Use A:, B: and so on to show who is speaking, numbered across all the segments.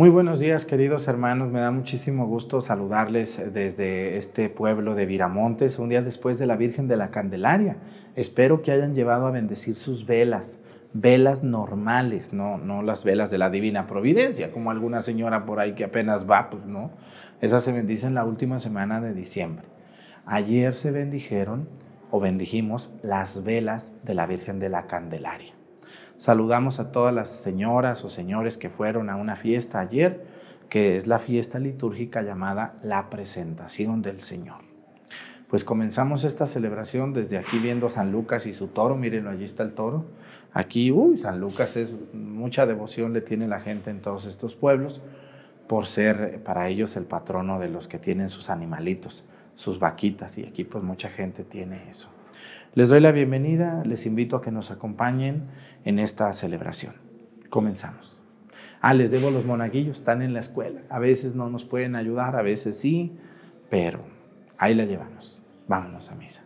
A: Muy buenos días, queridos hermanos. Me da muchísimo gusto saludarles desde este pueblo de Viramontes, un día después de la Virgen de la Candelaria. Espero que hayan llevado a bendecir sus velas, velas normales, no, no las velas de la Divina Providencia, como alguna señora por ahí que apenas va, pues no. Esas se bendicen la última semana de diciembre. Ayer se bendijeron o bendijimos las velas de la Virgen de la Candelaria. Saludamos a todas las señoras o señores que fueron a una fiesta ayer, que es la fiesta litúrgica llamada la presentación del Señor. Pues comenzamos esta celebración desde aquí viendo San Lucas y su toro, mírenlo, allí está el toro. Aquí, uy, San Lucas es mucha devoción le tiene la gente en todos estos pueblos por ser para ellos el patrono de los que tienen sus animalitos, sus vaquitas y aquí pues mucha gente tiene eso. Les doy la bienvenida, les invito a que nos acompañen en esta celebración. Comenzamos. Ah, les debo los monaguillos, están en la escuela. A veces no nos pueden ayudar, a veces sí, pero ahí la llevamos. Vámonos a misa.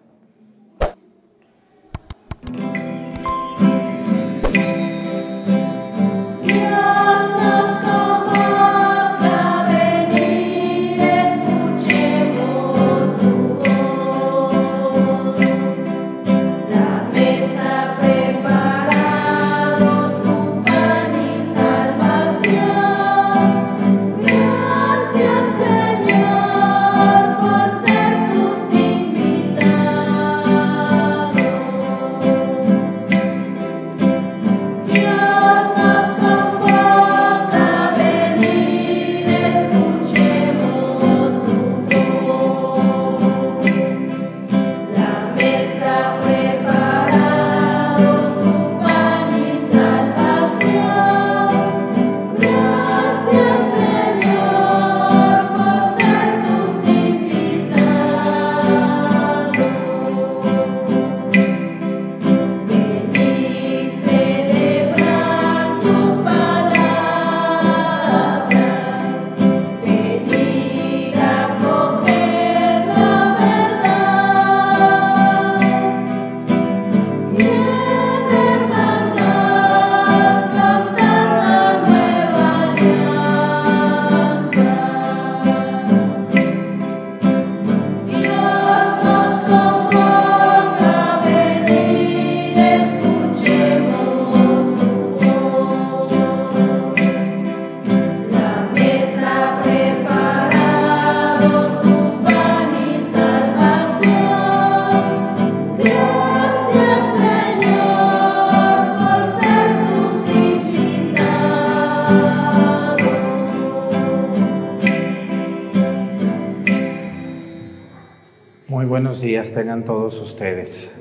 A: Tengan todos ustedes.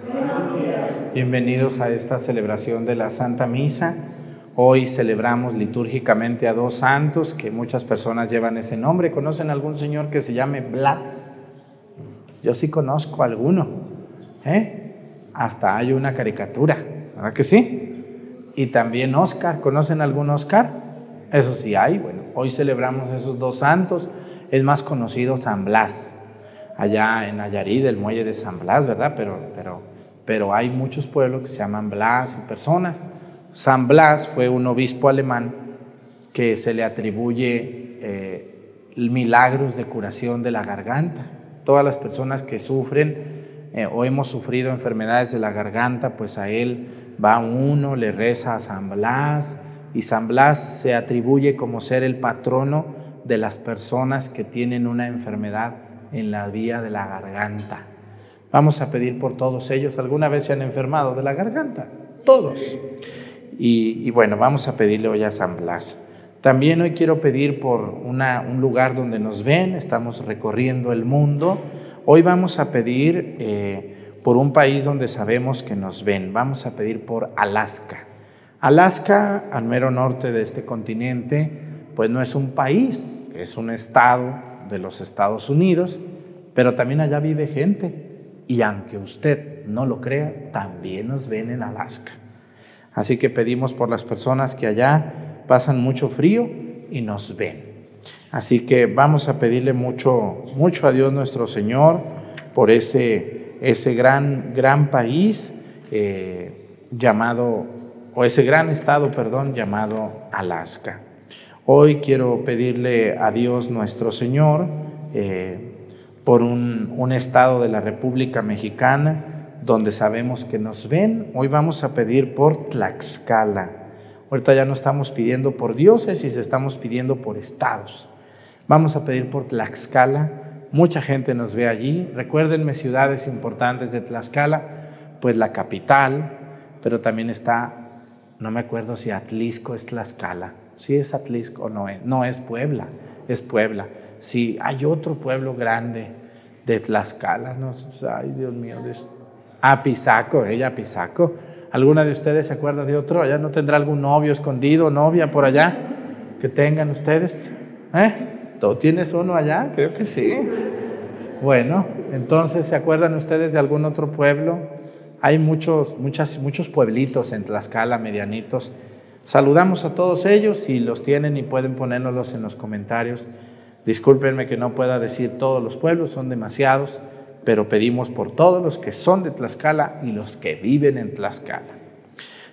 A: Bienvenidos a esta celebración de la Santa Misa. Hoy celebramos litúrgicamente a dos santos que muchas personas llevan ese nombre. ¿Conocen algún señor que se llame Blas? Yo sí conozco alguno. ¿eh? Hasta hay una caricatura, ¿verdad que sí? Y también Oscar. ¿Conocen algún Oscar? Eso sí hay. Bueno, hoy celebramos esos dos santos. Es más conocido San Blas allá en Nayarit, el muelle de San Blas, ¿verdad? Pero, pero, pero hay muchos pueblos que se llaman Blas y personas. San Blas fue un obispo alemán que se le atribuye eh, milagros de curación de la garganta. Todas las personas que sufren eh, o hemos sufrido enfermedades de la garganta, pues a él va uno, le reza a San Blas y San Blas se atribuye como ser el patrono de las personas que tienen una enfermedad en la vía de la garganta. Vamos a pedir por todos ellos. ¿Alguna vez se han enfermado de la garganta? Todos. Y, bueno, vamos a pedirle hoy a San Blas. También hoy quiero pedir por un lugar donde nos ven, estamos recorriendo el mundo. Hoy vamos a pedir eh, por un país donde sabemos que nos ven. Vamos a pedir por Alaska. Alaska, al mero norte de este continente, pues no es un país, es un estado de los Estados Unidos, pero también allá vive gente. Y aunque usted no lo crea, también nos ven en Alaska. Así que pedimos por las personas que allá pasan mucho frío y nos ven. Así que vamos a pedirle mucho, mucho a Dios nuestro Señor por ese, ese gran, gran país eh, llamado, o ese gran estado, perdón, llamado Alaska. Hoy quiero pedirle a Dios nuestro Señor eh, por un, estado de la República Mexicana donde sabemos que nos ven. Hoy vamos a pedir por Tlaxcala. Ahorita ya no estamos pidiendo por diócesis, estamos pidiendo por estados. Vamos a pedir por Tlaxcala. Mucha gente nos ve allí. Recuérdenme ciudades importantes de Tlaxcala, pues la capital, pero también está, no me acuerdo si Atlisco es Tlaxcala. Sí es Atlisco no es. No es Puebla, es Puebla. Sí, hay otro pueblo grande de Tlaxcala. No, ay, Dios mío. Ah, Pisaco, ella Pisaco. ¿Alguna de ustedes se acuerda de otro? ¿Allá no tendrá algún novio escondido, novia por allá que tengan ustedes? ¿Eh? ¿Tú tienes uno allá? Creo que sí. Bueno, entonces, ¿se acuerdan ustedes de algún otro pueblo? Hay muchos, muchas, muchos pueblitos en Tlaxcala, medianitos, Saludamos a todos ellos, si los tienen y pueden ponérnoslos en los comentarios. Discúlpenme que no pueda decir todos los pueblos, son demasiados, pero pedimos por todos los que son de Tlaxcala y los que viven en Tlaxcala.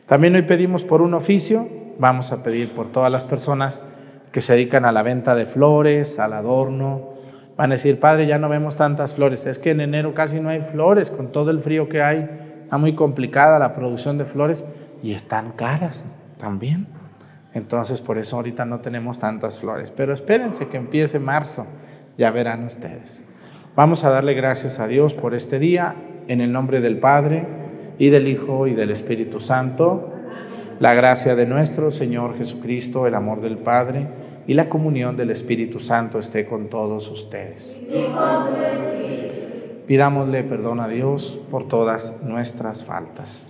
A: También hoy pedimos por un oficio, vamos a pedir por todas las personas que se dedican a la venta de flores, al adorno. Van a decir, Padre, ya no vemos tantas flores. Es que en enero casi no hay flores, con todo el frío que hay, está muy complicada la producción de flores y están caras también. Entonces, por eso ahorita no tenemos tantas flores. Pero espérense que empiece marzo, ya verán ustedes. Vamos a darle gracias a Dios por este día, en el nombre del Padre, y del Hijo, y del Espíritu Santo. La gracia de nuestro Señor Jesucristo, el amor del Padre, y la comunión del Espíritu Santo esté con todos ustedes. Pidámosle perdón a Dios por todas nuestras faltas.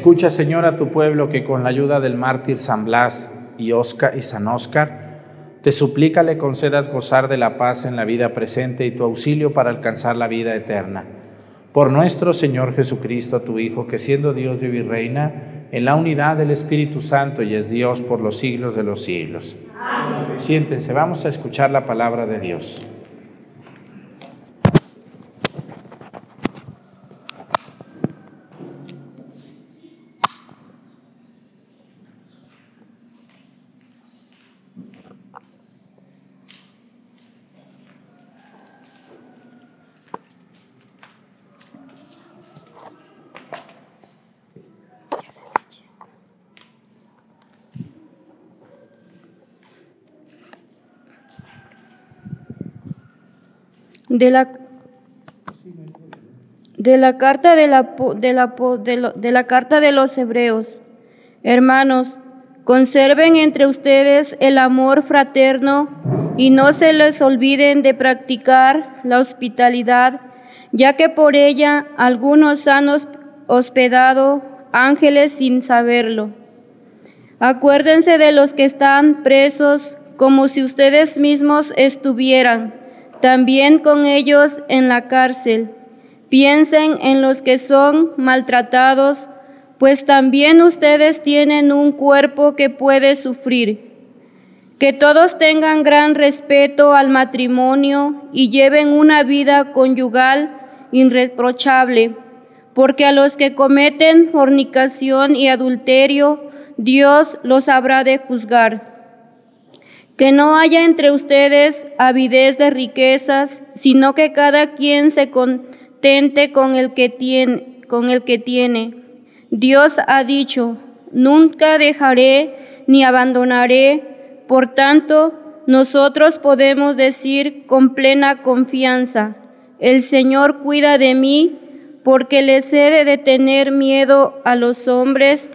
A: Escucha, Señor, a tu pueblo que con la ayuda del mártir San Blas y, Oscar, y San Oscar, te suplica le concedas gozar de la paz en la vida presente y tu auxilio para alcanzar la vida eterna. Por nuestro Señor Jesucristo, tu Hijo, que siendo Dios vive y reina en la unidad del Espíritu Santo y es Dios por los siglos de los siglos. Siéntense, vamos a escuchar la palabra de Dios.
B: De la, de la carta de la, de, la, de la carta de los hebreos. Hermanos, conserven entre ustedes el amor fraterno y no se les olviden de practicar la hospitalidad, ya que por ella algunos han hospedado ángeles sin saberlo. Acuérdense de los que están presos como si ustedes mismos estuvieran también con ellos en la cárcel. Piensen en los que son maltratados pues también ustedes tienen un cuerpo que puede sufrir. Que todos tengan gran respeto al matrimonio y lleven una vida conyugal irreprochable, porque a los que cometen fornicación y adulterio, Dios los habrá de juzgar. Que no haya entre ustedes avidez de riquezas, sino que cada quien se contente con el que tiene, con el que tiene Dios ha dicho, nunca dejaré ni abandonaré. Por tanto, nosotros podemos decir con plena confianza, el Señor cuida de mí porque les he de tener miedo a los hombres.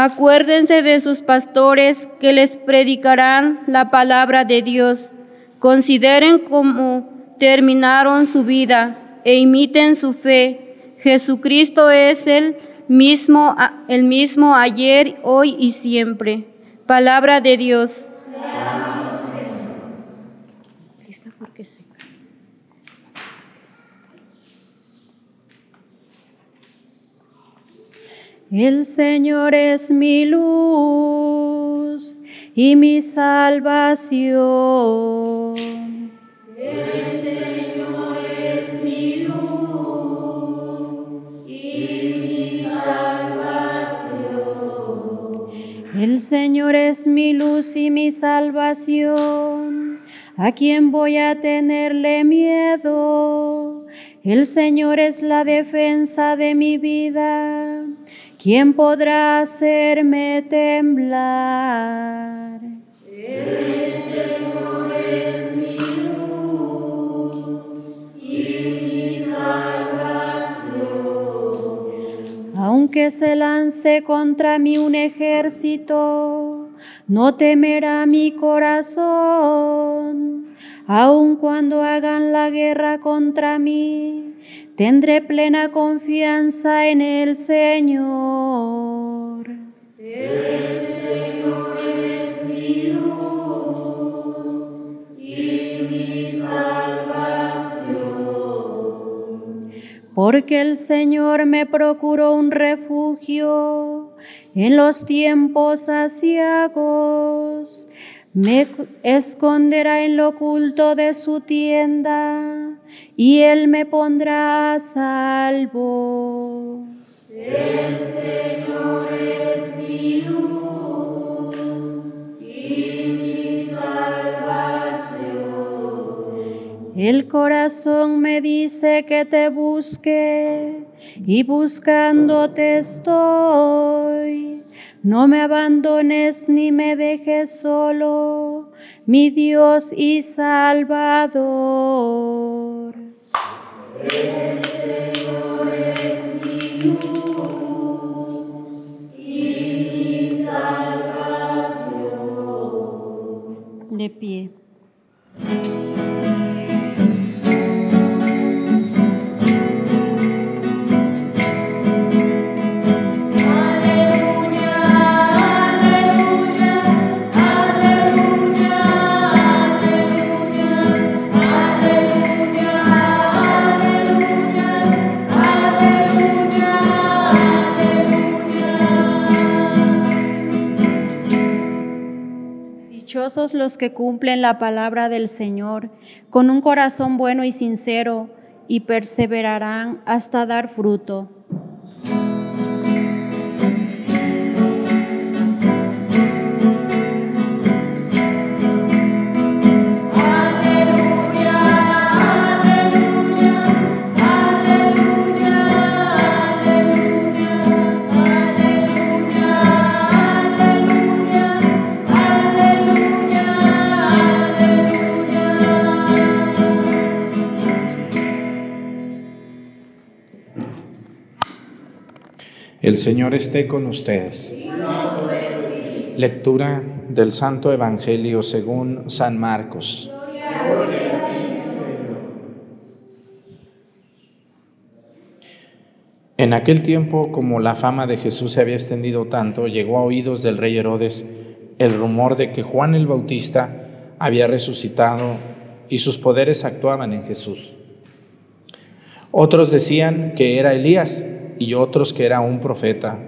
B: Acuérdense de sus pastores que les predicarán la palabra de Dios. Consideren cómo terminaron su vida e imiten su fe Jesucristo es el mismo, el mismo ayer, hoy y siempre. Palabra de Dios.
C: El Señor es mi luz y mi salvación. El Señor es mi luz y mi salvación. ¿A quién voy a tenerle miedo? El Señor es la defensa de mi vida. ¿Quién podrá hacerme temblar? El Señor es mi luz y mi aunque se lance contra mí un ejército, no temerá mi corazón. Aun cuando hagan la guerra contra mí, tendré plena confianza en el Señor. El Señor es mi luz y mi porque el Señor me procuró un refugio en los tiempos asiagos. Me esconderá en lo oculto de su tienda y Él me pondrá a salvo. El Señor es mi luz y mi salvación. El corazón me dice que te busque y buscándote estoy. No me abandones ni me dejes solo, mi Dios y Salvador. El Señor es mi luz y mi salvación. De pie. Los que cumplen la palabra del Señor con un corazón bueno y sincero y perseverarán hasta dar fruto.
A: Señor esté con ustedes. Lectura del Santo Evangelio según San Marcos. En aquel tiempo, como la fama de Jesús se había extendido tanto, llegó a oídos del rey Herodes el rumor de que Juan el Bautista había resucitado y sus poderes actuaban en Jesús. Otros decían que era Elías y otros que era un profeta,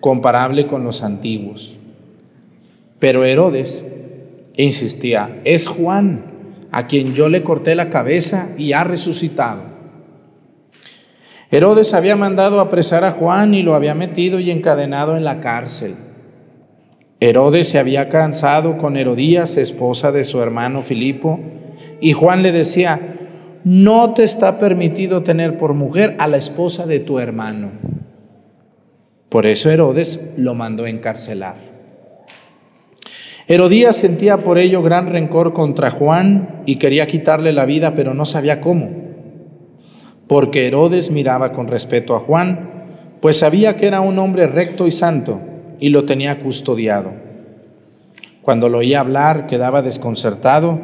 A: comparable con los antiguos. Pero Herodes insistía, es Juan, a quien yo le corté la cabeza y ha resucitado. Herodes había mandado apresar a Juan y lo había metido y encadenado en la cárcel. Herodes se había cansado con Herodías, esposa de su hermano Filipo, y Juan le decía, no te está permitido tener por mujer a la esposa de tu hermano. Por eso Herodes lo mandó encarcelar. Herodías sentía por ello gran rencor contra Juan y quería quitarle la vida, pero no sabía cómo. Porque Herodes miraba con respeto a Juan, pues sabía que era un hombre recto y santo y lo tenía custodiado. Cuando lo oía hablar quedaba desconcertado,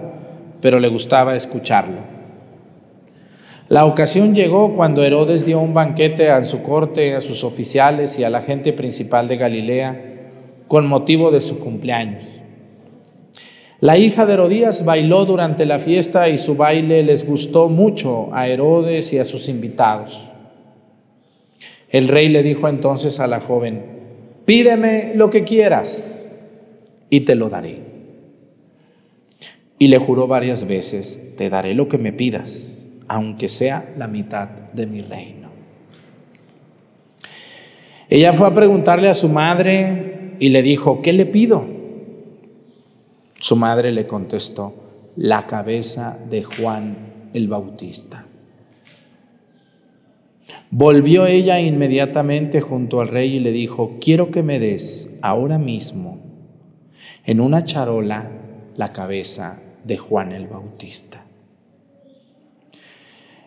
A: pero le gustaba escucharlo. La ocasión llegó cuando Herodes dio un banquete a su corte, a sus oficiales y a la gente principal de Galilea con motivo de su cumpleaños. La hija de Herodías bailó durante la fiesta y su baile les gustó mucho a Herodes y a sus invitados. El rey le dijo entonces a la joven, pídeme lo que quieras y te lo daré. Y le juró varias veces, te daré lo que me pidas aunque sea la mitad de mi reino. Ella fue a preguntarle a su madre y le dijo, ¿qué le pido? Su madre le contestó, la cabeza de Juan el Bautista. Volvió ella inmediatamente junto al rey y le dijo, quiero que me des ahora mismo en una charola la cabeza de Juan el Bautista.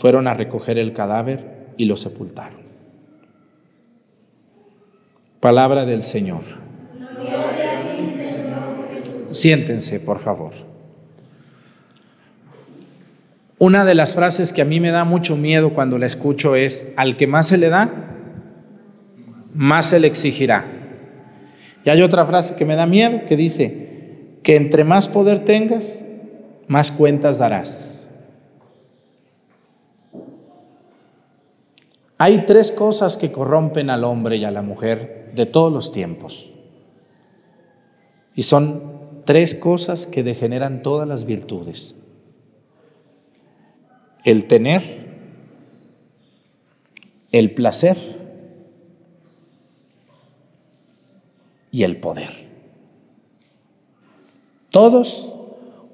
A: fueron a recoger el cadáver y lo sepultaron. Palabra del Señor. Siéntense, por favor. Una de las frases que a mí me da mucho miedo cuando la escucho es, al que más se le da, más se le exigirá. Y hay otra frase que me da miedo que dice, que entre más poder tengas, más cuentas darás. Hay tres cosas que corrompen al hombre y a la mujer de todos los tiempos. Y son tres cosas que degeneran todas las virtudes. El tener, el placer y el poder. Todos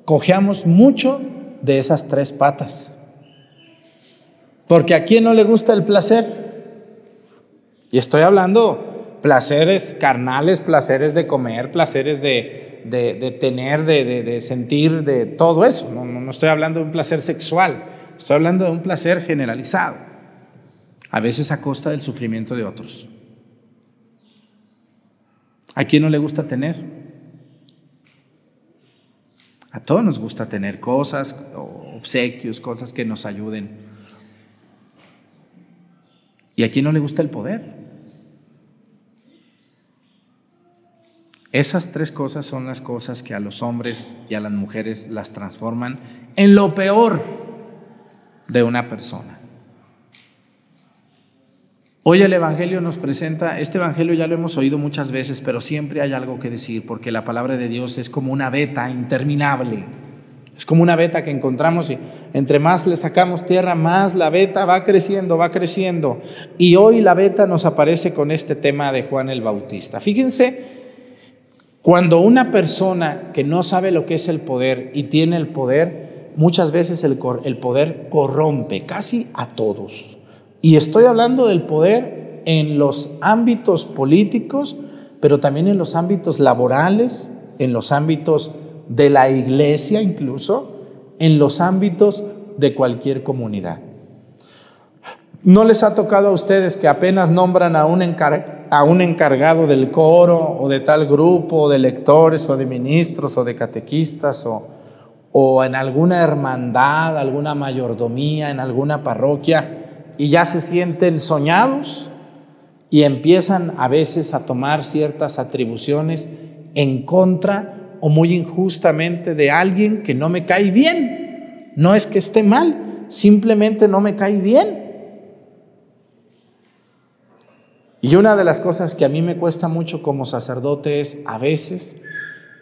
A: cojeamos mucho de esas tres patas. Porque a quién no le gusta el placer. Y estoy hablando placeres carnales, placeres de comer, placeres de, tener, de, sentir, de todo eso. No, no estoy hablando de un placer sexual, estoy hablando de un placer generalizado, a veces a costa del sufrimiento de otros. ¿A quién no le gusta tener? A todos nos gusta tener cosas, obsequios, cosas que nos ayuden. ¿Y a quién no le gusta el poder? Esas tres cosas son las cosas que a los hombres y a las mujeres las transforman en lo peor de una persona. Hoy el Evangelio nos presenta, este Evangelio ya lo hemos oído muchas veces, pero siempre hay algo que decir, porque la palabra de Dios es como una veta interminable. Es como una veta que encontramos y entre más le sacamos tierra, más la veta va creciendo, va creciendo. Y hoy la veta nos aparece con este tema de Juan el Bautista. Fíjense, cuando una persona que no sabe lo que es el poder y tiene el poder, muchas veces el, el poder corrompe casi a todos. Y estoy hablando del poder en los ámbitos políticos, pero también en los ámbitos laborales, en los ámbitos de la iglesia incluso, en los ámbitos de cualquier comunidad. ¿No les ha tocado a ustedes que apenas nombran a un, a un encargado del coro o de tal grupo, o de lectores o de ministros o de catequistas o, o en alguna hermandad, alguna mayordomía, en alguna parroquia, y ya se sienten soñados y empiezan a veces a tomar ciertas atribuciones en contra o muy injustamente de alguien que no me cae bien. No es que esté mal, simplemente no me cae bien. Y una de las cosas que a mí me cuesta mucho como sacerdote es a veces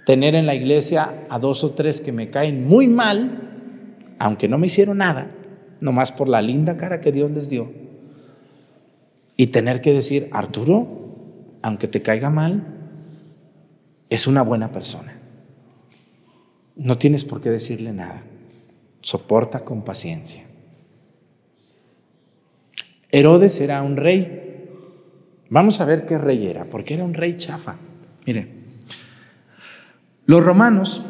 A: tener en la iglesia a dos o tres que me caen muy mal, aunque no me hicieron nada, nomás por la linda cara que Dios les dio. Y tener que decir, Arturo, aunque te caiga mal, es una buena persona. No tienes por qué decirle nada. Soporta con paciencia. Herodes era un rey. Vamos a ver qué rey era, porque era un rey chafa. Miren, los romanos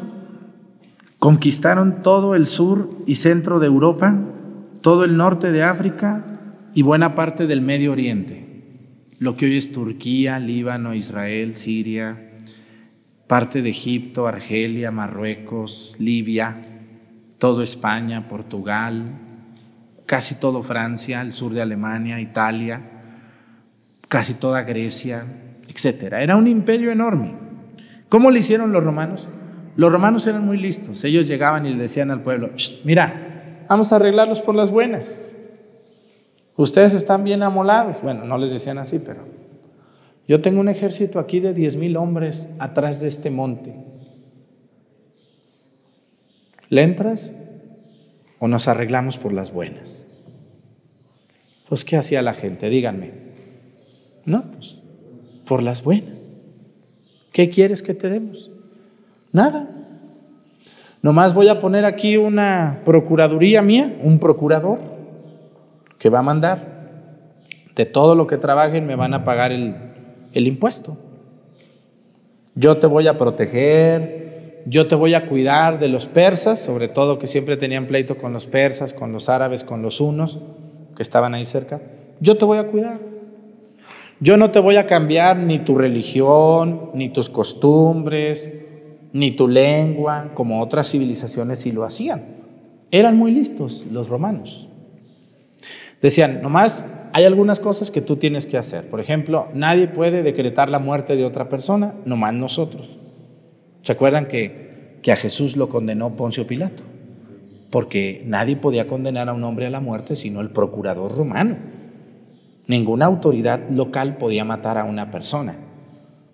A: conquistaron todo el sur y centro de Europa, todo el norte de África y buena parte del Medio Oriente, lo que hoy es Turquía, Líbano, Israel, Siria, parte de Egipto, Argelia, Marruecos, Libia, todo España, Portugal, casi todo Francia, el sur de Alemania, Italia, casi toda Grecia, etc. Era un imperio enorme. ¿Cómo le hicieron los romanos? Los romanos eran muy listos. Ellos llegaban y le decían al pueblo, mira, vamos a arreglarlos por las buenas. Ustedes están bien amolados. Bueno, no les decían así, pero yo tengo un ejército aquí de diez mil hombres atrás de este monte. ¿Le entras o nos arreglamos por las buenas? Pues, ¿qué hacía la gente? Díganme. No, pues, por las buenas. ¿Qué quieres que te demos? Nada. Nomás voy a poner aquí una procuraduría mía, un procurador, que va a mandar. De todo lo que trabajen me van a pagar el, el impuesto. Yo te voy a proteger, yo te voy a cuidar de los persas, sobre todo que siempre tenían pleito con los persas, con los árabes, con los hunos, que estaban ahí cerca. Yo te voy a cuidar. Yo no te voy a cambiar ni tu religión, ni tus costumbres, ni tu lengua, como otras civilizaciones sí lo hacían. Eran muy listos los romanos. Decían, nomás hay algunas cosas que tú tienes que hacer. Por ejemplo, nadie puede decretar la muerte de otra persona, nomás nosotros. ¿Se acuerdan que, que a Jesús lo condenó Poncio Pilato? Porque nadie podía condenar a un hombre a la muerte sino el procurador romano. Ninguna autoridad local podía matar a una persona.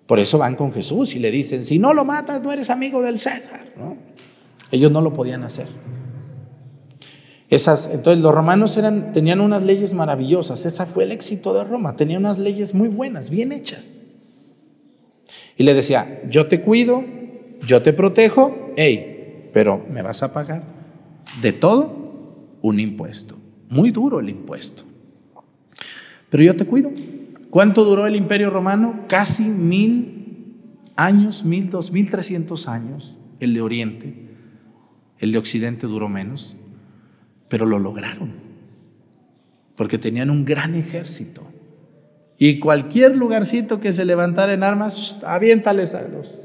A: Por eso van con Jesús y le dicen, si no lo matas, no eres amigo del César. Ellos no lo podían hacer. Esas, entonces los romanos tenían unas leyes maravillosas. Ese fue el éxito de Roma. Tenía unas leyes muy buenas, bien hechas. Y le decía, yo te cuido, yo te protejo, pero me vas a pagar de todo un impuesto. Muy duro el impuesto pero yo te cuido. ¿Cuánto duró el imperio romano? Casi mil años, mil, dos, mil trescientos años, el de Oriente. El de Occidente duró menos, pero lo lograron, porque tenían un gran ejército. Y cualquier lugarcito que se levantara en armas, aviéntales a los,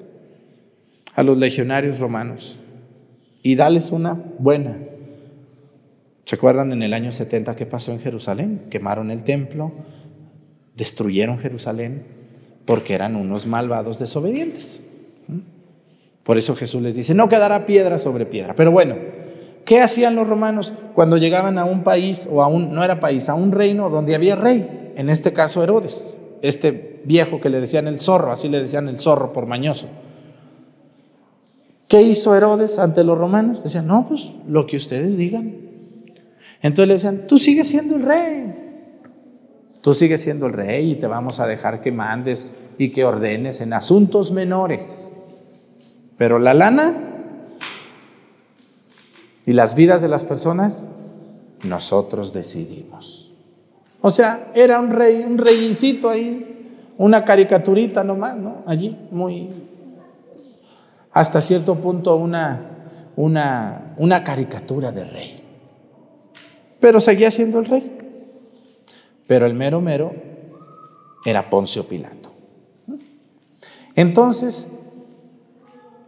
A: a los legionarios romanos y dales una buena ¿Se acuerdan en el año 70 qué pasó en Jerusalén? Quemaron el templo, destruyeron Jerusalén porque eran unos malvados desobedientes. Por eso Jesús les dice, no quedará piedra sobre piedra. Pero bueno, ¿qué hacían los romanos cuando llegaban a un país o a un, no era país, a un reino donde había rey? En este caso Herodes, este viejo que le decían el zorro, así le decían el zorro por mañoso. ¿Qué hizo Herodes ante los romanos? Decían, no, pues lo que ustedes digan. Entonces le decían, tú sigues siendo el rey. Tú sigues siendo el rey y te vamos a dejar que mandes y que ordenes en asuntos menores. Pero la lana y las vidas de las personas, nosotros decidimos. O sea, era un rey, un reycito ahí, una caricaturita nomás, ¿no? Allí, muy, hasta cierto punto una, una, una caricatura de rey pero seguía siendo el rey. pero el mero mero era Poncio Pilato. Entonces,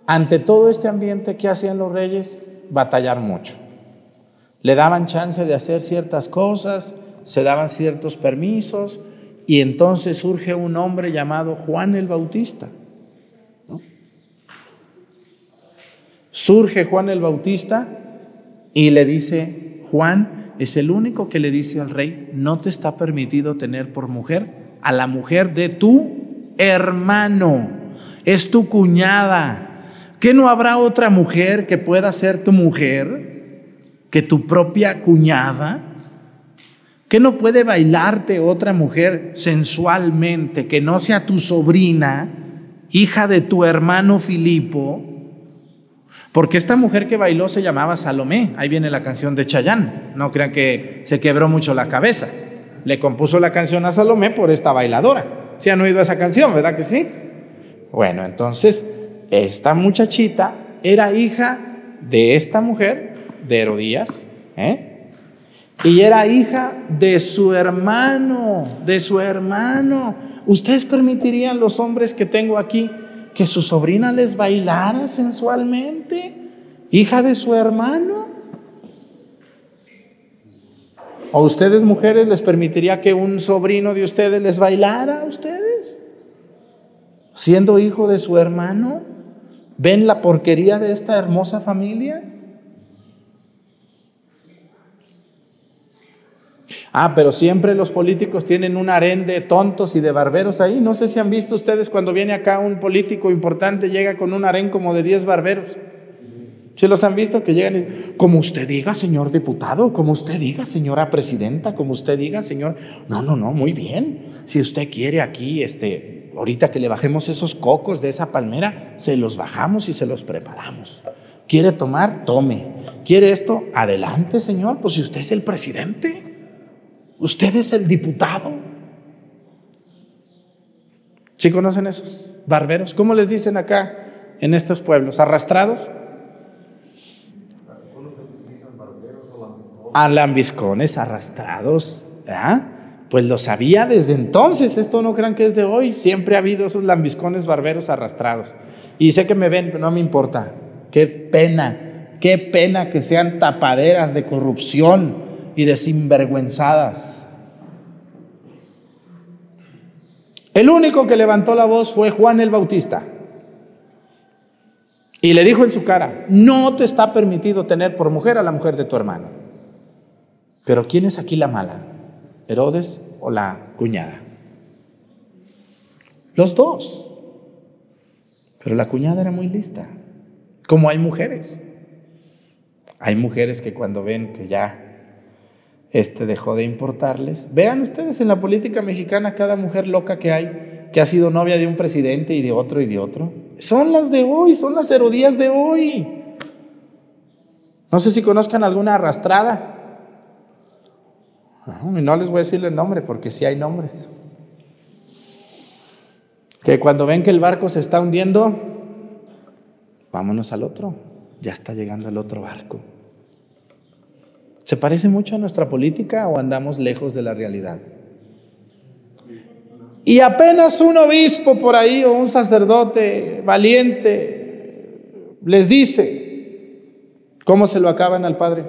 A: ante todo este ambiente, ¿qué hacían los reyes? Batallar mucho. Le daban chance de hacer ciertas cosas, se daban ciertos permisos, y entonces surge un hombre llamado Juan el Bautista. Surge Juan el Bautista y le dice, Juan es el único que le dice al rey, no te está permitido tener por mujer a la mujer de tu hermano, es tu cuñada. ¿Que no habrá otra mujer que pueda ser tu mujer que tu propia cuñada? ¿Que no puede bailarte otra mujer sensualmente que no sea tu sobrina, hija de tu hermano Filipo? Porque esta mujer que bailó se llamaba Salomé. Ahí viene la canción de Chayán. No crean que se quebró mucho la cabeza. Le compuso la canción a Salomé por esta bailadora. ¿Se han oído esa canción, verdad que sí? Bueno, entonces, esta muchachita era hija de esta mujer, de Herodías, ¿eh? Y era hija de su hermano, de su hermano. ¿Ustedes permitirían los hombres que tengo aquí que su sobrina les bailara sensualmente? Hija de su hermano. ¿O ustedes mujeres les permitiría que un sobrino de ustedes les bailara a ustedes? Siendo hijo de su hermano. ¿Ven la porquería de esta hermosa familia? Ah, pero siempre los políticos tienen un harén de tontos y de barberos ahí. No sé si han visto ustedes cuando viene acá un político importante, llega con un harén como de 10 barberos. ¿Sí los han visto que llegan y como usted diga, señor diputado, como usted diga, señora presidenta, como usted diga, señor. No, no, no, muy bien. Si usted quiere aquí, este, ahorita que le bajemos esos cocos de esa palmera, se los bajamos y se los preparamos. ¿Quiere tomar? Tome. ¿Quiere esto? Adelante, señor. Pues si usted es el presidente. Usted es el diputado. ¿Sí conocen esos barberos? ¿Cómo les dicen acá en estos pueblos? ¿Arrastrados? A lambiscones arrastrados. Pues lo sabía desde entonces. Esto no crean que es de hoy. Siempre ha habido esos lambiscones barberos arrastrados. Y sé que me ven, pero no me importa. Qué pena, qué pena que sean tapaderas de corrupción y de sinvergüenzadas. El único que levantó la voz fue Juan el Bautista. Y le dijo en su cara, no te está permitido tener por mujer a la mujer de tu hermano. Pero ¿quién es aquí la mala? ¿Herodes o la cuñada? Los dos. Pero la cuñada era muy lista. Como hay mujeres. Hay mujeres que cuando ven que ya este dejó de importarles. Vean ustedes en la política mexicana cada mujer loca que hay, que ha sido novia de un presidente y de otro y de otro. Son las de hoy, son las herodías de hoy. No sé si conozcan alguna arrastrada. Y no les voy a decirle el nombre porque sí hay nombres. Que cuando ven que el barco se está hundiendo, vámonos al otro. Ya está llegando el otro barco. ¿Se parece mucho a nuestra política o andamos lejos de la realidad? Y apenas un obispo por ahí o un sacerdote valiente les dice, ¿cómo se lo acaban al padre?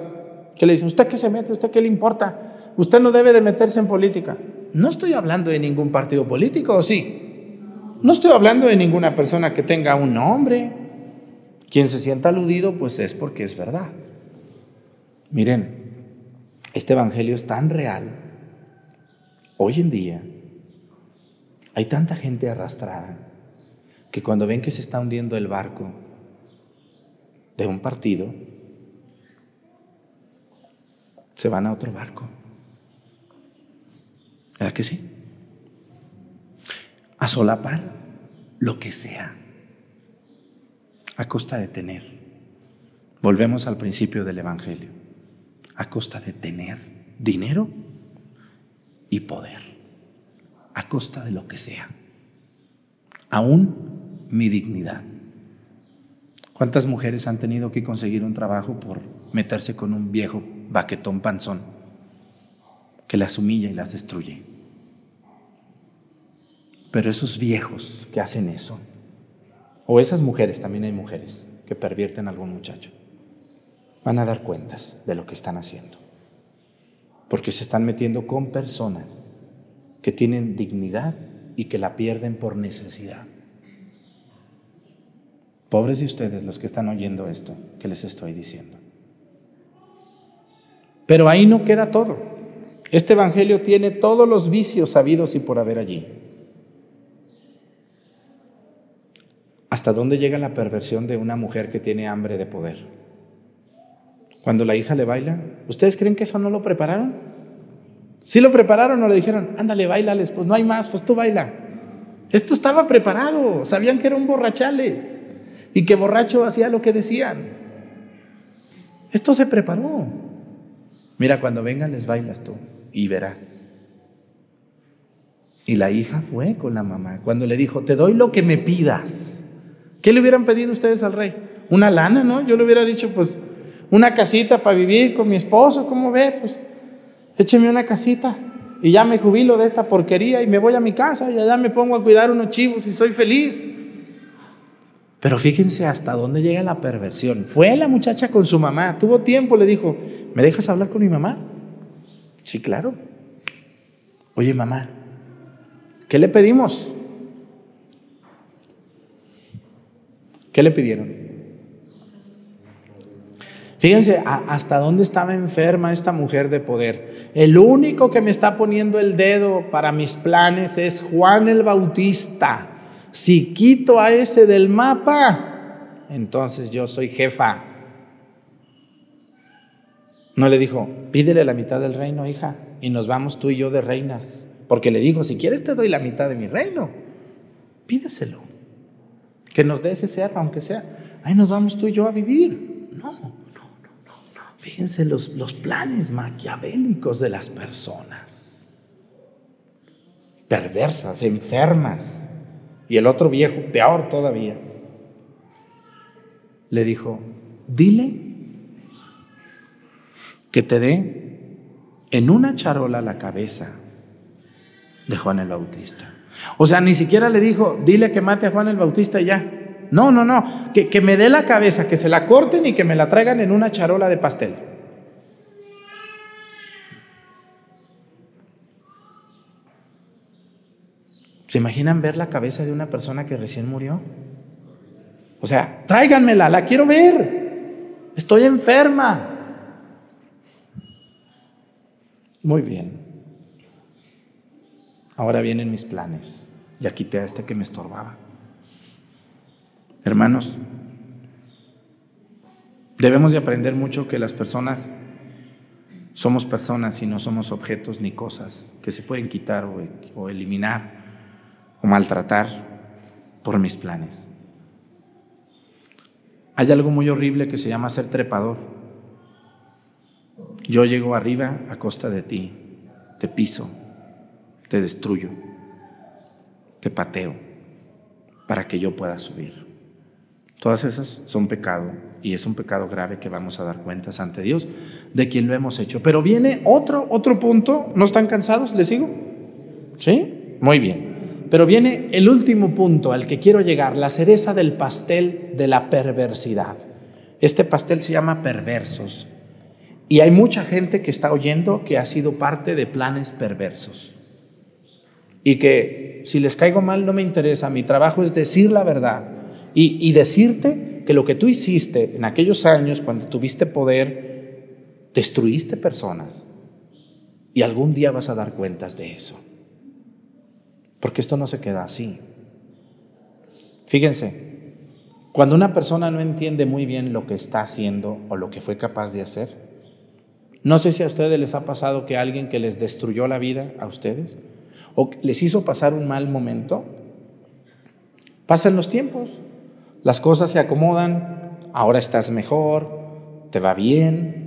A: Que le dicen, ¿usted qué se mete? ¿Usted qué le importa? Usted no debe de meterse en política. No estoy hablando de ningún partido político, ¿o sí? No estoy hablando de ninguna persona que tenga un nombre. Quien se sienta aludido, pues es porque es verdad. Miren, este Evangelio es tan real. Hoy en día hay tanta gente arrastrada que cuando ven que se está hundiendo el barco de un partido, se van a otro barco. ¿Verdad que sí? A solapar lo que sea, a costa de tener. Volvemos al principio del Evangelio a costa de tener dinero y poder, a costa de lo que sea, aún mi dignidad. ¿Cuántas mujeres han tenido que conseguir un trabajo por meterse con un viejo baquetón panzón? que las humilla y las destruye. Pero esos viejos que hacen eso, o esas mujeres, también hay mujeres que pervierten a algún muchacho, van a dar cuentas de lo que están haciendo. Porque se están metiendo con personas que tienen dignidad y que la pierden por necesidad. Pobres de ustedes los que están oyendo esto que les estoy diciendo. Pero ahí no queda todo. Este Evangelio tiene todos los vicios sabidos y por haber allí. ¿Hasta dónde llega la perversión de una mujer que tiene hambre de poder? Cuando la hija le baila, ¿ustedes creen que eso no lo prepararon? ¿Sí lo prepararon o le dijeron, ándale, bailales, pues no hay más, pues tú baila? Esto estaba preparado, sabían que eran borrachales y que borracho hacía lo que decían. Esto se preparó. Mira, cuando vengan les bailas tú y verás. Y la hija fue con la mamá cuando le dijo, te doy lo que me pidas. ¿Qué le hubieran pedido ustedes al rey? Una lana, ¿no? Yo le hubiera dicho, pues, una casita para vivir con mi esposo, ¿cómo ve? Pues, écheme una casita y ya me jubilo de esta porquería y me voy a mi casa y allá me pongo a cuidar unos chivos y soy feliz. Pero fíjense hasta dónde llega la perversión. Fue la muchacha con su mamá, tuvo tiempo, le dijo, ¿me dejas hablar con mi mamá? Sí, claro. Oye, mamá, ¿qué le pedimos? ¿Qué le pidieron? Fíjense hasta dónde estaba enferma esta mujer de poder. El único que me está poniendo el dedo para mis planes es Juan el Bautista. Si quito a ese del mapa, entonces yo soy jefa. No le dijo, pídele la mitad del reino, hija, y nos vamos tú y yo de reinas. Porque le dijo, si quieres te doy la mitad de mi reino. Pídeselo que nos dé ese cerro, aunque sea, ahí nos vamos tú y yo a vivir. No, no, no, no. Fíjense los, los planes maquiavélicos de las personas. Perversas, enfermas. Y el otro viejo, peor todavía, le dijo, dile que te dé en una charola la cabeza de Juan el Bautista. O sea, ni siquiera le dijo, dile que mate a Juan el Bautista y ya. No, no, no, que, que me dé la cabeza, que se la corten y que me la traigan en una charola de pastel. ¿Se imaginan ver la cabeza de una persona que recién murió? O sea, tráiganmela, la quiero ver. Estoy enferma. Muy bien. Ahora vienen mis planes. Ya quité a este que me estorbaba. Hermanos, debemos de aprender mucho que las personas somos personas y no somos objetos ni cosas que se pueden quitar o, o eliminar o maltratar por mis planes. Hay algo muy horrible que se llama ser trepador. Yo llego arriba a costa de ti, te piso, te destruyo, te pateo para que yo pueda subir. Todas esas son pecado y es un pecado grave que vamos a dar cuentas ante Dios de quien lo hemos hecho. Pero viene otro otro punto, ¿no están cansados? ¿Les sigo? ¿Sí? Muy bien. Pero viene el último punto al que quiero llegar, la cereza del pastel de la perversidad. Este pastel se llama perversos. Y hay mucha gente que está oyendo que ha sido parte de planes perversos y que si les caigo mal no me interesa, mi trabajo es decir la verdad y, decirte que lo que tú hiciste en aquellos años cuando tuviste poder, destruiste personas y algún día vas a dar cuentas de eso. Porque esto no se queda así. Fíjense, cuando una persona no entiende muy bien lo que está haciendo o lo que fue capaz de hacer, no sé si a ustedes les ha pasado que alguien que les destruyó la vida a ustedes, o les hizo pasar un mal momento, pasan los tiempos, las cosas se acomodan, ahora estás mejor, te va bien,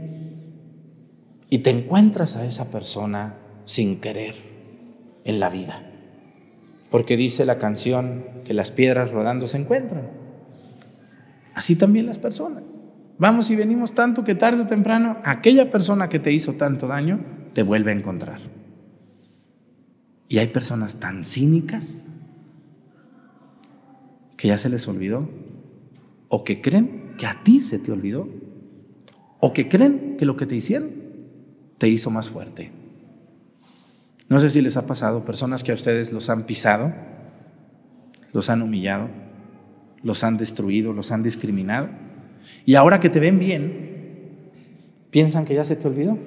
A: y te encuentras a esa persona sin querer en la vida. Porque dice la canción que las piedras rodando se encuentran. Así también las personas. Vamos y venimos tanto que tarde o temprano aquella persona que te hizo tanto daño te vuelve a encontrar. Y hay personas tan cínicas que ya se les olvidó, o que creen que a ti se te olvidó, o que creen que lo que te hicieron te hizo más fuerte. No sé si les ha pasado, personas que a ustedes los han pisado, los han humillado, los han destruido, los han discriminado, y ahora que te ven bien, piensan que ya se te olvidó.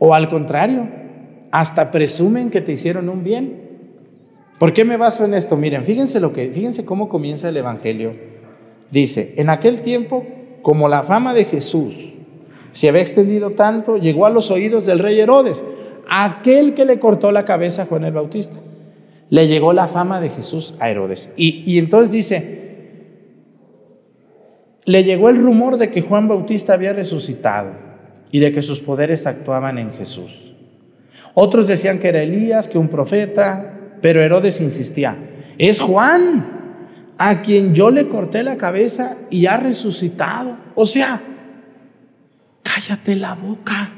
A: O al contrario, hasta presumen que te hicieron un bien. ¿Por qué me baso en esto? Miren, fíjense lo que, fíjense cómo comienza el evangelio. Dice, en aquel tiempo, como la fama de Jesús se había extendido tanto, llegó a los oídos del rey Herodes, aquel que le cortó la cabeza a Juan el Bautista. Le llegó la fama de Jesús a Herodes. Y, y entonces dice, le llegó el rumor de que Juan Bautista había resucitado y de que sus poderes actuaban en Jesús. Otros decían que era Elías, que un profeta, pero Herodes insistía, es Juan a quien yo le corté la cabeza y ha resucitado. O sea, cállate la boca.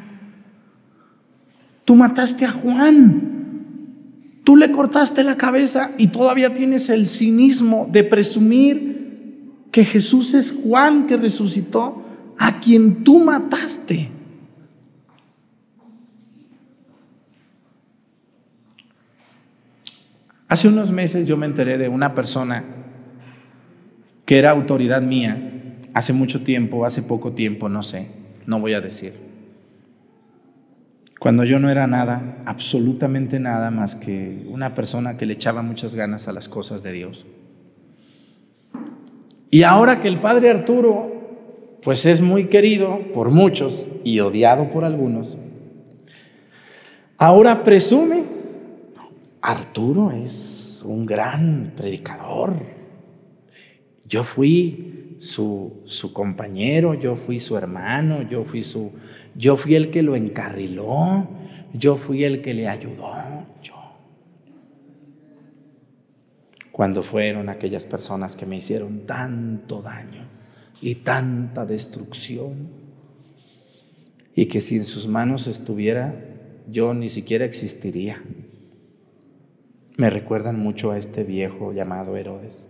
A: Tú mataste a Juan. Tú le cortaste la cabeza y todavía tienes el cinismo de presumir que Jesús es Juan que resucitó a quien tú mataste. Hace unos meses yo me enteré de una persona que era autoridad mía, hace mucho tiempo, hace poco tiempo, no sé, no voy a decir. Cuando yo no era nada, absolutamente nada más que una persona que le echaba muchas ganas a las cosas de Dios. Y ahora que el padre Arturo, pues es muy querido por muchos y odiado por algunos, ahora presume Arturo es un gran predicador. Yo fui su, su, compañero, yo fui su hermano, yo fui su, yo fui el que lo encarriló, yo fui el que le ayudó. Yo. Cuando fueron aquellas personas que me hicieron tanto daño y tanta destrucción, y que si en sus manos estuviera, yo ni siquiera existiría me recuerdan mucho a este viejo llamado Herodes.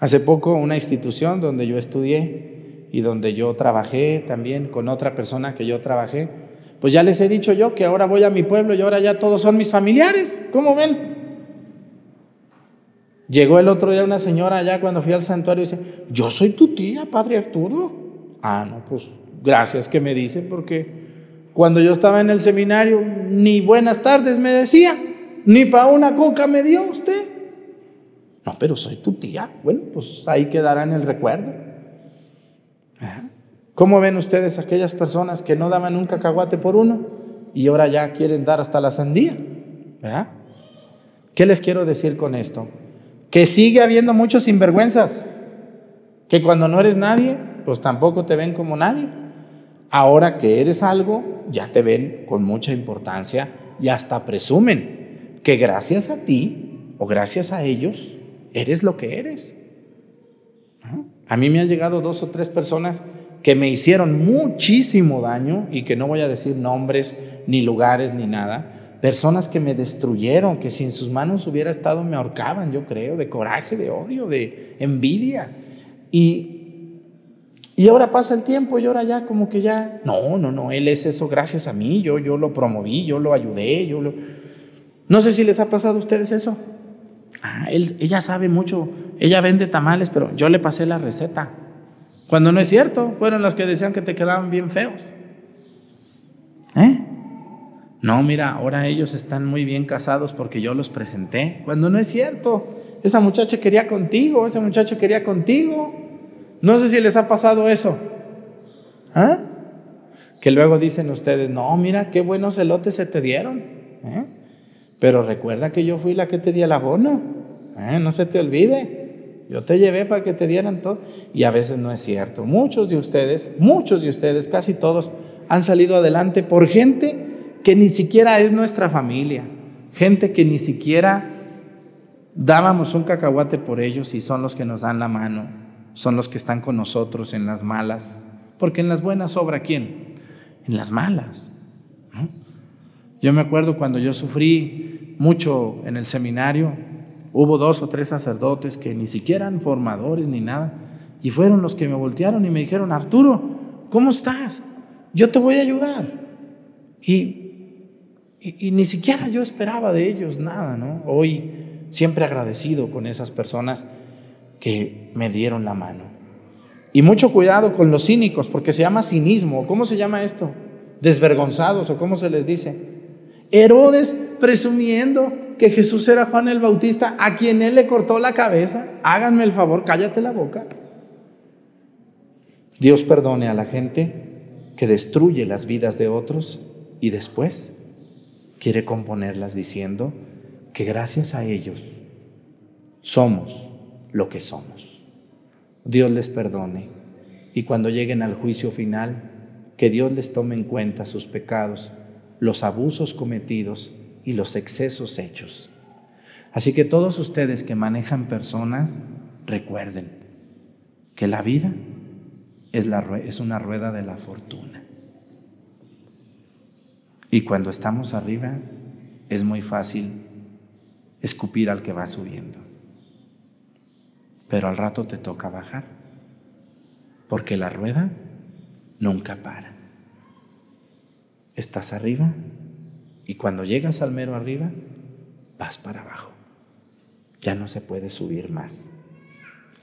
A: Hace poco una institución donde yo estudié y donde yo trabajé también con otra persona que yo trabajé, pues ya les he dicho yo que ahora voy a mi pueblo y ahora ya todos son mis familiares. ¿Cómo ven? Llegó el otro día una señora allá cuando fui al santuario y dice, yo soy tu tía, padre Arturo. Ah, no, pues gracias que me dice porque cuando yo estaba en el seminario, ni buenas tardes me decía, ni para una coca me dio usted. No, pero soy tu tía. Bueno, pues ahí quedará en el recuerdo. ¿Cómo ven ustedes aquellas personas que no daban un cacahuate por uno y ahora ya quieren dar hasta la sandía? ¿Qué les quiero decir con esto? Que sigue habiendo muchos sinvergüenzas, que cuando no eres nadie, pues tampoco te ven como nadie. Ahora que eres algo, ya te ven con mucha importancia y hasta presumen que gracias a ti o gracias a ellos eres lo que eres. A mí me han llegado dos o tres personas que me hicieron muchísimo daño y que no voy a decir nombres, ni lugares, ni nada. Personas que me destruyeron, que si en sus manos hubiera estado me ahorcaban, yo creo, de coraje, de odio, de envidia. Y y ahora pasa el tiempo y ahora ya como que ya, no, no, no, él es eso gracias a mí, yo, yo lo promoví, yo lo ayudé, yo lo... No sé si les ha pasado a ustedes eso. Ah, ella sabe mucho, ella vende tamales, pero yo le pasé la receta. Cuando no es cierto, fueron las que decían que te quedaban bien feos. ¿Eh? No, mira, ahora ellos están muy bien casados porque yo los presenté. Cuando no es cierto, esa muchacha quería contigo, ese muchacho quería contigo. No sé si les ha pasado eso. ¿Ah? Que luego dicen ustedes, no, mira, qué buenos elotes se te dieron. ¿eh? Pero recuerda que yo fui la que te di el abono. ¿eh? No se te olvide. Yo te llevé para que te dieran todo. Y a veces no es cierto. Muchos de ustedes, muchos de ustedes, casi todos, han salido adelante por gente que ni siquiera es nuestra familia. Gente que ni siquiera dábamos un cacahuate por ellos y son los que nos dan la mano son los que están con nosotros en las malas. Porque en las buenas sobra quién? En las malas. Yo me acuerdo cuando yo sufrí mucho en el seminario, hubo dos o tres sacerdotes que ni siquiera eran formadores ni nada, y fueron los que me voltearon y me dijeron, Arturo, ¿cómo estás? Yo te voy a ayudar. Y, y, ni siquiera yo esperaba de ellos nada, ¿no? Hoy siempre agradecido con esas personas que me dieron la mano. Y mucho cuidado con los cínicos, porque se llama cinismo. ¿Cómo se llama esto? Desvergonzados o cómo se les dice. Herodes presumiendo que Jesús era Juan el Bautista, a quien él le cortó la cabeza. Háganme el favor, cállate la boca. Dios perdone a la gente que destruye las vidas de otros y después quiere componerlas diciendo que gracias a ellos somos lo que somos. Dios les perdone y cuando lleguen al juicio final, que Dios les tome en cuenta sus pecados los abusos cometidos y los excesos hechos. Así que todos ustedes que manejan personas, recuerden que la vida es, es una rueda de la fortuna. Y cuando estamos arriba es muy fácil escupir al que va subiendo. Pero al rato te toca bajar, porque la rueda nunca para estás arriba y cuando llegas al mero arriba, vas para abajo. Ya no se puede subir más.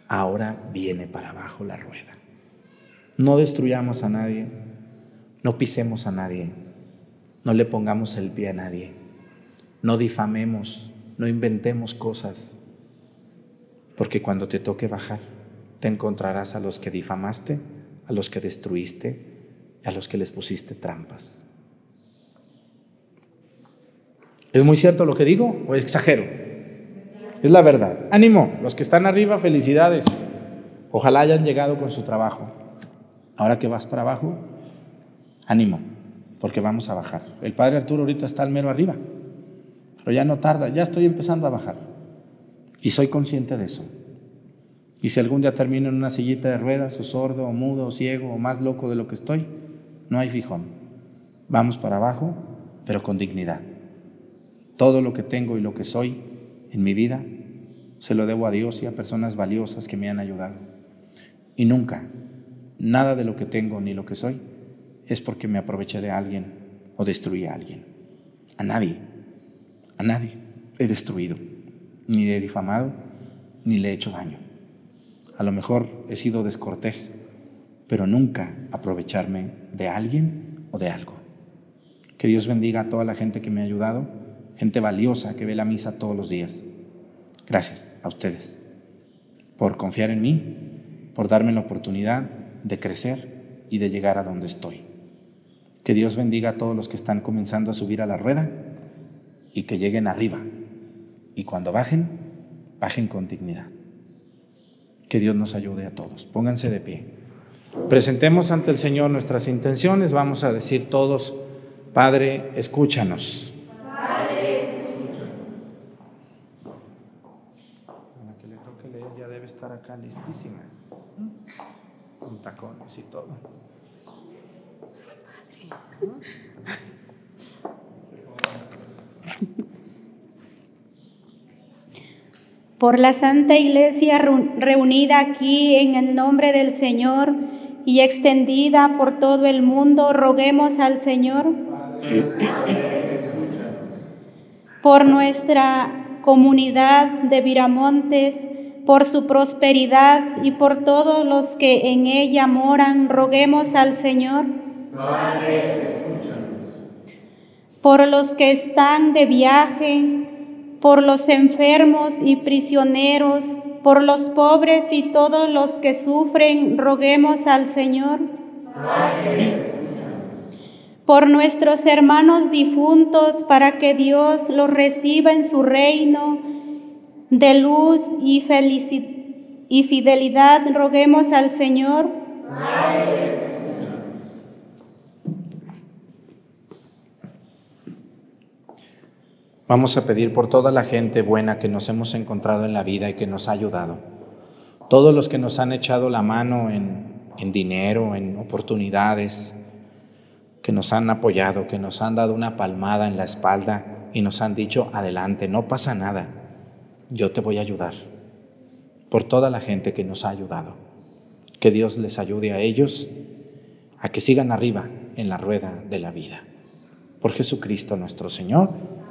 A: Ahora viene para abajo la rueda. No destruyamos a nadie, no pisemos a nadie, no le pongamos el pie a nadie, no difamemos, no inventemos cosas, porque cuando te toque bajar, te encontrarás a los que difamaste, a los que destruiste, a los que les pusiste trampas. ¿Es muy cierto lo que digo o exagero? Es la verdad. Ánimo, los que están arriba, felicidades. Ojalá hayan llegado con su trabajo. Ahora que vas para abajo, ánimo, porque vamos a bajar. El padre Arturo ahorita está al mero arriba, pero ya no tarda, ya estoy empezando a bajar. Y soy consciente de eso. Y si algún día termino en una sillita de ruedas, o sordo, o mudo, o ciego, o más loco de lo que estoy, no hay fijón. Vamos para abajo, pero con dignidad. Todo lo que tengo y lo que soy en mi vida se lo debo a Dios y a personas valiosas que me han ayudado. Y nunca, nada de lo que tengo ni lo que soy es porque me aproveché de alguien o destruí a alguien. A nadie, a nadie he destruido, ni he difamado, ni le he hecho daño. A lo mejor he sido descortés, pero nunca aprovecharme de alguien o de algo. Que Dios bendiga a toda la gente que me ha ayudado gente valiosa que ve la misa todos los días. Gracias a ustedes por confiar en mí, por darme la oportunidad de crecer y de llegar a donde estoy. Que Dios bendiga a todos los que están comenzando a subir a la rueda y que lleguen arriba. Y cuando bajen, bajen con dignidad. Que Dios nos ayude a todos. Pónganse de pie. Presentemos ante el Señor nuestras intenciones. Vamos a decir todos, Padre, escúchanos. estar acá listísima, con tacones y todo.
D: Por la Santa Iglesia reunida aquí en el nombre del Señor y extendida por todo el mundo, roguemos al Señor por nuestra comunidad de Viramontes, por su prosperidad y por todos los que en ella moran, roguemos al Señor. Por los que están de viaje, por los enfermos y prisioneros, por los pobres y todos los que sufren, roguemos al Señor. Por nuestros hermanos difuntos, para que Dios los reciba en su reino de luz y, y fidelidad, roguemos al Señor.
A: Vamos a pedir por toda la gente buena que nos hemos encontrado en la vida y que nos ha ayudado. Todos los que nos han echado la mano en, dinero, en oportunidades, que nos han apoyado, que nos han dado una palmada en la espalda y nos han dicho, adelante, no pasa nada, yo te voy a ayudar. Por toda la gente que nos ha ayudado. Que Dios les ayude a ellos a que sigan arriba en la rueda de la vida. Por Jesucristo nuestro Señor.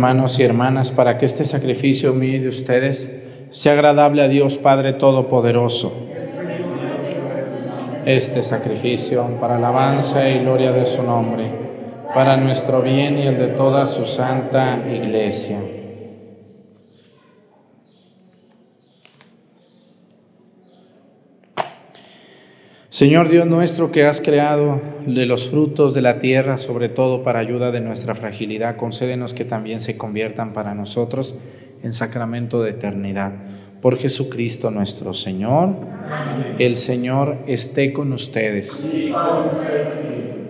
A: Hermanos y hermanas, para que este sacrificio mío de ustedes sea agradable a Dios Padre Todopoderoso. Este sacrificio para alabanza y gloria de su nombre, para nuestro bien y el de toda su santa iglesia. Señor Dios nuestro que has creado de los frutos de la tierra, sobre todo para ayuda de nuestra fragilidad, concédenos que también se conviertan para nosotros en sacramento de eternidad. Por Jesucristo nuestro Señor, el Señor esté con ustedes.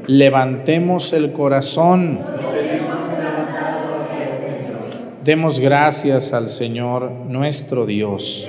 A: Levantemos el corazón. Demos gracias al Señor nuestro Dios.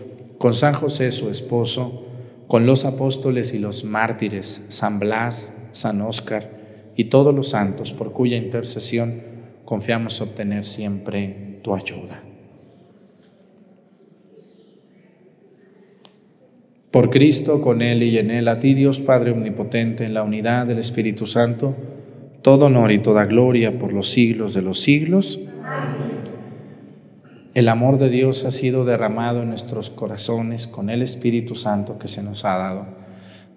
A: con San José su esposo, con los apóstoles y los mártires, San Blas, San Óscar y todos los santos, por cuya intercesión confiamos obtener siempre tu ayuda. Por Cristo, con Él y en Él, a ti Dios Padre Omnipotente, en la unidad del Espíritu Santo, todo honor y toda gloria por los siglos de los siglos. El amor de Dios ha sido derramado en nuestros corazones con el Espíritu Santo que se nos ha dado.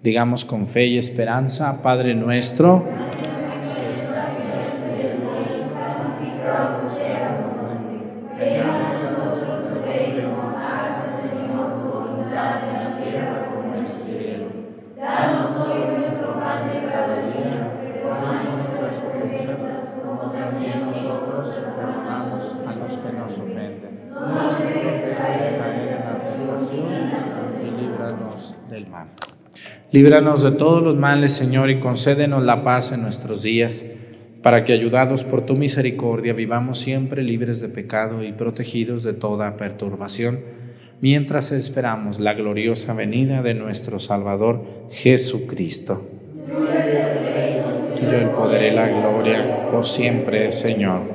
A: Digamos con fe y esperanza, Padre nuestro, Líbranos de todos los males, Señor, y concédenos la paz en nuestros días, para que, ayudados por tu misericordia, vivamos siempre libres de pecado y protegidos de toda perturbación, mientras esperamos la gloriosa venida de nuestro Salvador Jesucristo. Tuyo el poder y la gloria por siempre, Señor.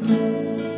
A: Él es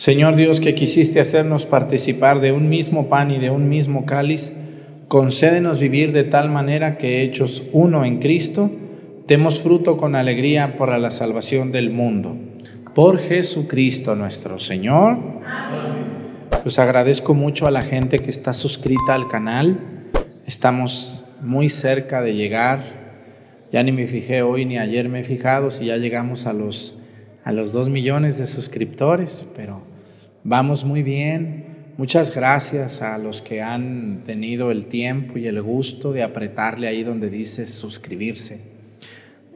A: Señor Dios, que quisiste hacernos participar de un mismo pan y de un mismo cáliz, concédenos vivir de tal manera que, hechos uno en Cristo, demos fruto con alegría para la salvación del mundo. Por Jesucristo nuestro Señor. Pues agradezco mucho a la gente que está suscrita al canal. Estamos muy cerca de llegar ya ni me fijé hoy ni ayer me he fijado si ya llegamos a los, a los dos millones de suscriptores, pero vamos muy bien. Muchas gracias a los que han tenido el tiempo y el gusto de apretarle ahí donde dice suscribirse.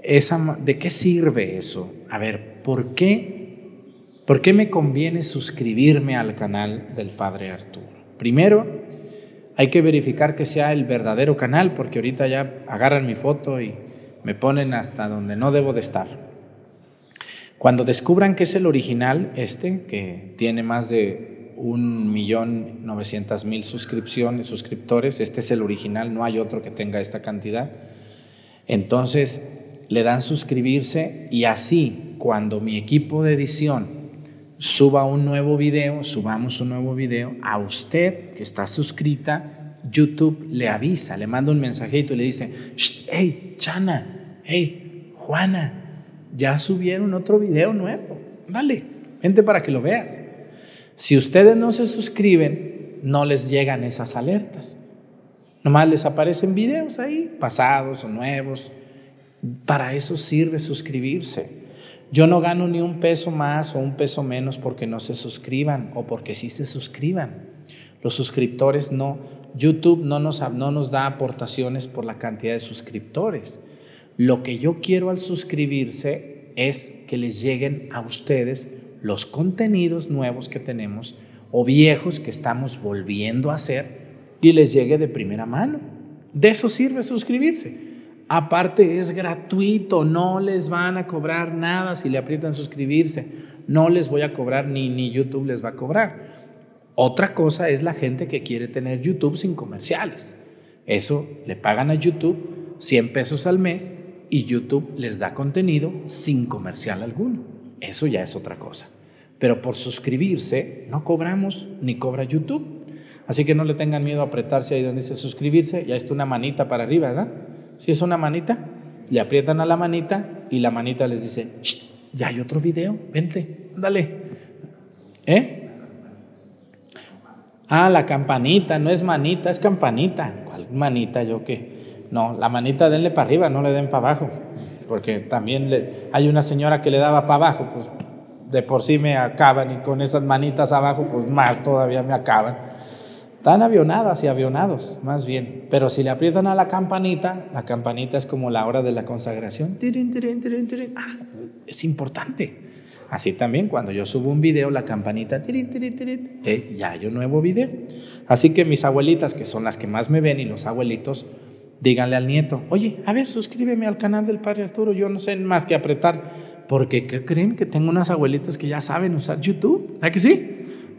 A: Esa, ¿De qué sirve eso? A ver, ¿por qué, ¿por qué me conviene suscribirme al canal del Padre Arturo? Primero, hay que verificar que sea el verdadero canal, porque ahorita ya agarran mi foto y me ponen hasta donde no debo de estar. Cuando descubran que es el original, este, que tiene más de un millón novecientas mil suscripciones, suscriptores, este es el original, no hay otro que tenga esta cantidad. Entonces le dan suscribirse y así cuando mi equipo de edición suba un nuevo video, subamos un nuevo video, a usted que está suscrita, YouTube le avisa, le manda un mensajito y le dice, hey, Chana, hey, Juana, ya subieron otro video nuevo. Dale, vente para que lo veas. Si ustedes no se suscriben, no les llegan esas alertas. Nomás les aparecen videos ahí, pasados o nuevos. Para eso sirve suscribirse. Yo no gano ni un peso más o un peso menos porque no se suscriban o porque sí se suscriban. Los suscriptores no, YouTube no nos, no nos da aportaciones por la cantidad de suscriptores. Lo que yo quiero al suscribirse es que les lleguen a ustedes los contenidos nuevos que tenemos o viejos que estamos volviendo a hacer y les llegue de primera mano. De eso sirve suscribirse. Aparte es gratuito, no les van a cobrar nada si le aprietan suscribirse. No les voy a cobrar ni, ni YouTube les va a cobrar. Otra cosa es la gente que quiere tener YouTube sin comerciales. Eso le pagan a YouTube 100 pesos al mes y YouTube les da contenido sin comercial alguno. Eso ya es otra cosa. Pero por suscribirse no cobramos ni cobra YouTube. Así que no le tengan miedo a apretarse ahí donde dice suscribirse. Ya está una manita para arriba, ¿verdad? Si es una manita, le aprietan a la manita y la manita les dice, ya hay otro video, vente, ándale. ¿Eh? Ah, la campanita, no es manita, es campanita. ¿Cuál manita? Yo qué. No, la manita denle para arriba, no le den para abajo. Porque también le, hay una señora que le daba para abajo, pues de por sí me acaban y con esas manitas abajo, pues más todavía me acaban. Están avionadas y avionados, más bien. Pero si le aprietan a la campanita, la campanita es como la hora de la consagración. Ah, es importante. Así también cuando yo subo un video, la campanita, eh, ya hay un nuevo video. Así que mis abuelitas, que son las que más me ven, y los abuelitos, díganle al nieto, oye, a ver, suscríbeme al canal del Padre Arturo, yo no sé más que apretar, porque ¿qué creen? Que tengo unas abuelitas que ya saben usar YouTube, ¿verdad que sí?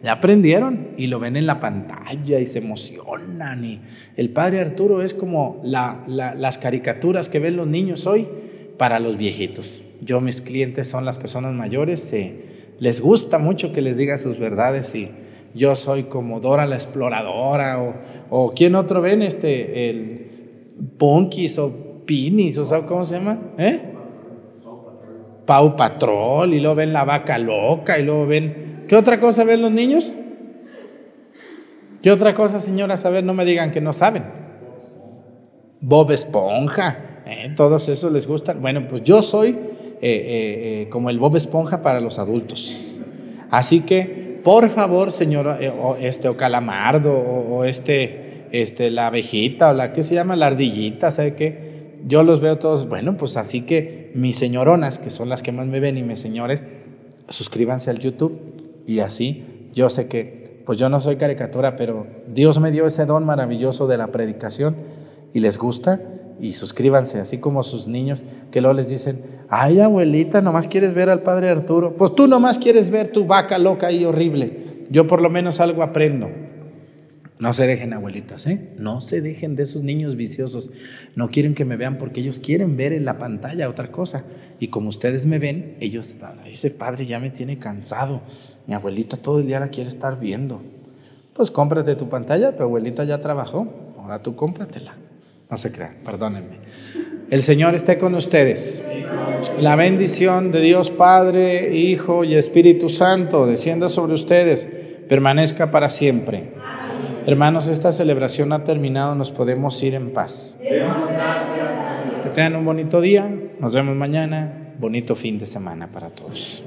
A: Ya aprendieron y lo ven en la pantalla y se emocionan. Y el Padre Arturo es como las caricaturas que ven los niños hoy para los viejitos. Yo, mis clientes son las personas mayores, les gusta mucho que les diga sus verdades y yo soy como Dora la exploradora o, o ¿quién otro ven? Este, el Punkis o Pinis o ¿sabes cómo se llama? ¿Eh? Pau Patrol y luego ven la vaca loca y luego ven... ¿Qué otra cosa ven los niños? ¿Qué otra cosa, señoras? A ver, no me digan que no saben. Bob Esponja, ¿eh? todos esos les gustan. Bueno, pues yo soy eh, eh, como el Bob Esponja para los adultos. Así que, por favor, señor, o este, o Calamardo, o, este, este, la abejita, o la que se llama, la ardillita, ¿sabe qué? Yo los veo todos, bueno, pues así que mis señoronas, que son las que más me ven, y mis señores, suscríbanse al YouTube y así yo sé que, pues yo no soy caricatura, pero Dios me dio ese don maravilloso de la predicación y les gusta y suscríbanse, así como sus niños que luego les dicen, ay abuelita, nomás quieres ver al padre Arturo. Pues tú nomás quieres ver tu vaca loca y horrible. Yo por lo menos algo aprendo. No se dejen abuelitas, ¿eh? No se dejen de esos niños viciosos. No quieren que me vean porque ellos quieren ver en la pantalla otra cosa. Y como ustedes me ven, ellos están, ese padre ya me tiene cansado. Mi abuelita todo el día la quiere estar viendo. Pues cómprate tu pantalla, tu abuelita ya trabajó, ahora tú cómpratela. No se crean, perdónenme. El Señor esté con ustedes. La bendición de Dios Padre, Hijo y Espíritu Santo descienda sobre ustedes, permanezca para siempre. Hermanos, esta celebración ha terminado, nos podemos ir en paz. Que tengan un bonito día, nos vemos mañana, bonito fin de semana para todos.